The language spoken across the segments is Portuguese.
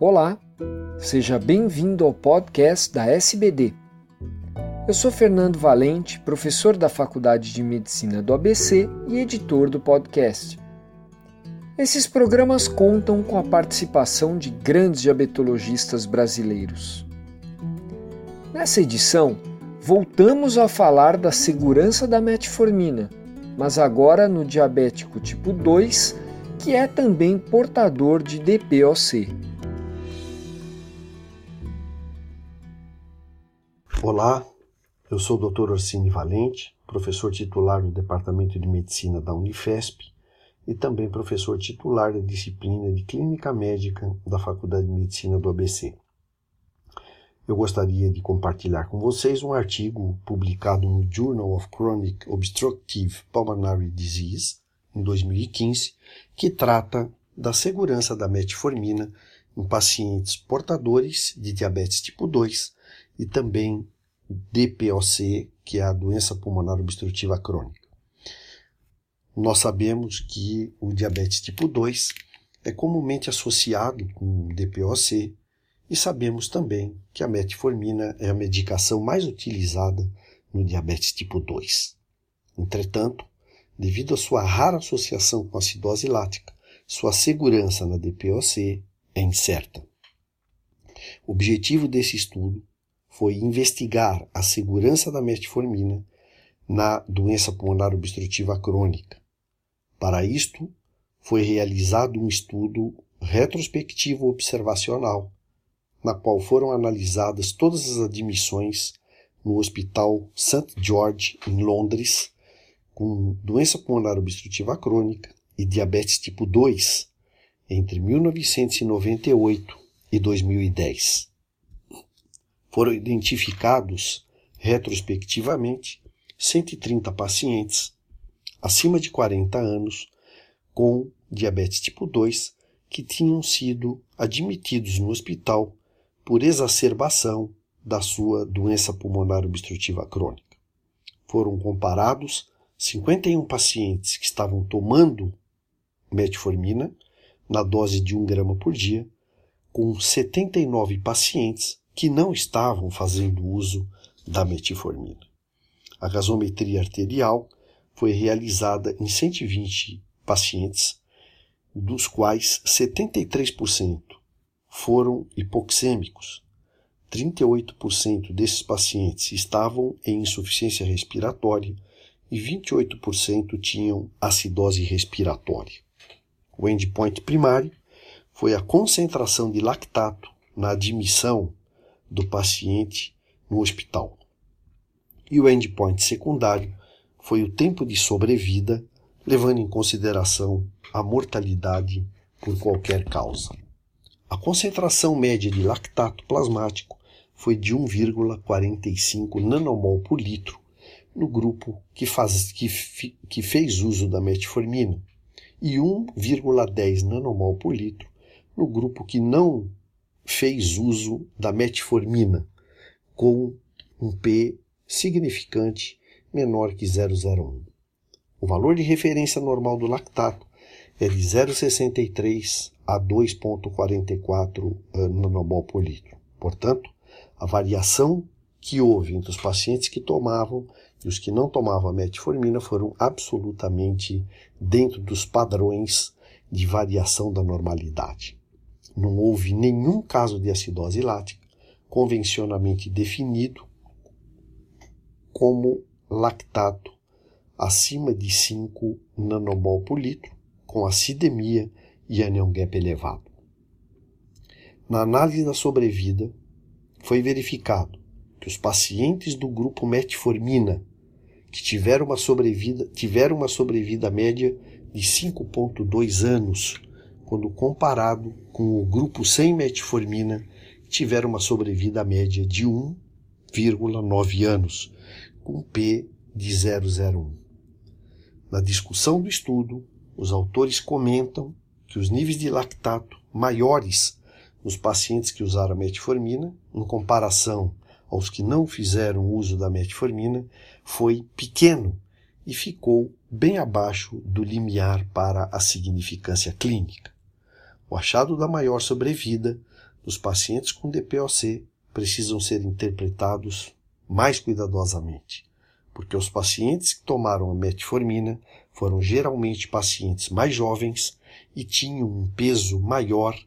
Olá, seja bem-vindo ao podcast da SBD. Eu sou Fernando Valente, professor da Faculdade de Medicina do ABC e editor do podcast. Esses programas contam com a participação de grandes diabetologistas brasileiros. Nessa edição, voltamos a falar da segurança da metformina, mas agora no diabético tipo 2, que é também portador de DPOC. Olá, eu sou o Dr. Orsini Valente, professor titular do Departamento de Medicina da Unifesp e também professor titular da disciplina de Clínica Médica da Faculdade de Medicina do ABC. Eu gostaria de compartilhar com vocês um artigo publicado no Journal of Chronic Obstructive Pulmonary Disease, em 2015, que trata da segurança da metformina em pacientes portadores de diabetes tipo 2 e também DPOC, que é a doença pulmonar obstrutiva crônica. Nós sabemos que o diabetes tipo 2 é comumente associado com DPOC e sabemos também que a metformina é a medicação mais utilizada no diabetes tipo 2. Entretanto, devido à sua rara associação com a acidose lática, sua segurança na DPOC é incerta. O objetivo desse estudo foi investigar a segurança da metformina na doença pulmonar obstrutiva crônica. Para isto, foi realizado um estudo retrospectivo observacional, na qual foram analisadas todas as admissões no Hospital St. George, em Londres, com doença pulmonar obstrutiva crônica e diabetes tipo 2 entre 1998 e 2010 foram identificados retrospectivamente 130 pacientes acima de 40 anos com diabetes tipo 2 que tinham sido admitidos no hospital por exacerbação da sua doença pulmonar obstrutiva crônica. Foram comparados 51 pacientes que estavam tomando metformina na dose de 1 grama por dia com 79 pacientes que não estavam fazendo uso da metformina. A gasometria arterial foi realizada em 120 pacientes, dos quais 73% foram hipoxêmicos. 38% desses pacientes estavam em insuficiência respiratória e 28% tinham acidose respiratória. O endpoint primário foi a concentração de lactato na admissão do paciente no hospital. E o endpoint secundário foi o tempo de sobrevida, levando em consideração a mortalidade por qualquer causa. A concentração média de lactato plasmático foi de 1,45 nanomol por litro no grupo que, faz, que, que fez uso da metformina e 1,10 nanomol por litro no grupo que não fez uso da metformina com um P significante menor que 0,01. O valor de referência normal do lactato é de 0,63 a 2,44 eh, nanomol por litro. Portanto, a variação que houve entre os pacientes que tomavam e os que não tomavam a metformina foram absolutamente dentro dos padrões de variação da normalidade não houve nenhum caso de acidose lática convencionalmente definido como lactato acima de 5 nanomol por litro, com acidemia e anion gap elevado. Na análise da sobrevida, foi verificado que os pacientes do grupo metformina que tiveram uma sobrevida, tiveram uma sobrevida média de 5.2 anos quando comparado com o grupo sem metformina, tiveram uma sobrevida média de 1,9 anos, com P de 0,01. Na discussão do estudo, os autores comentam que os níveis de lactato maiores nos pacientes que usaram a metformina, em comparação aos que não fizeram uso da metformina, foi pequeno e ficou bem abaixo do limiar para a significância clínica. O achado da maior sobrevida os pacientes com DPOC precisam ser interpretados mais cuidadosamente, porque os pacientes que tomaram a metformina foram geralmente pacientes mais jovens e tinham um peso maior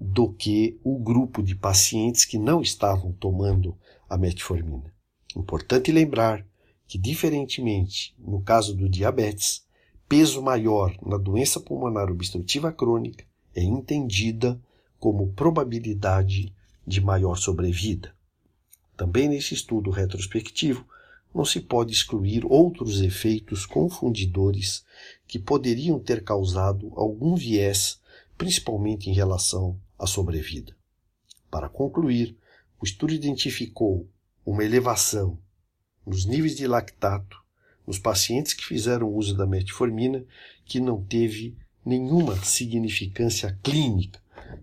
do que o grupo de pacientes que não estavam tomando a metformina. Importante lembrar que, diferentemente no caso do diabetes, peso maior na doença pulmonar obstrutiva crônica é entendida como probabilidade de maior sobrevida. Também nesse estudo retrospectivo, não se pode excluir outros efeitos confundidores que poderiam ter causado algum viés, principalmente em relação à sobrevida. Para concluir, o estudo identificou uma elevação nos níveis de lactato nos pacientes que fizeram uso da metformina que não teve nenhuma significância clínica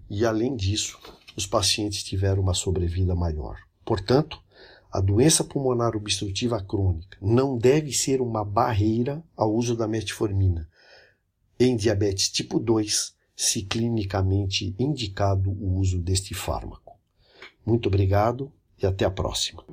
e, além disso, os pacientes tiveram uma sobrevida maior. Portanto, a doença pulmonar obstrutiva crônica não deve ser uma barreira ao uso da metformina em diabetes tipo 2, se clinicamente indicado o uso deste fármaco. Muito obrigado e até a próxima.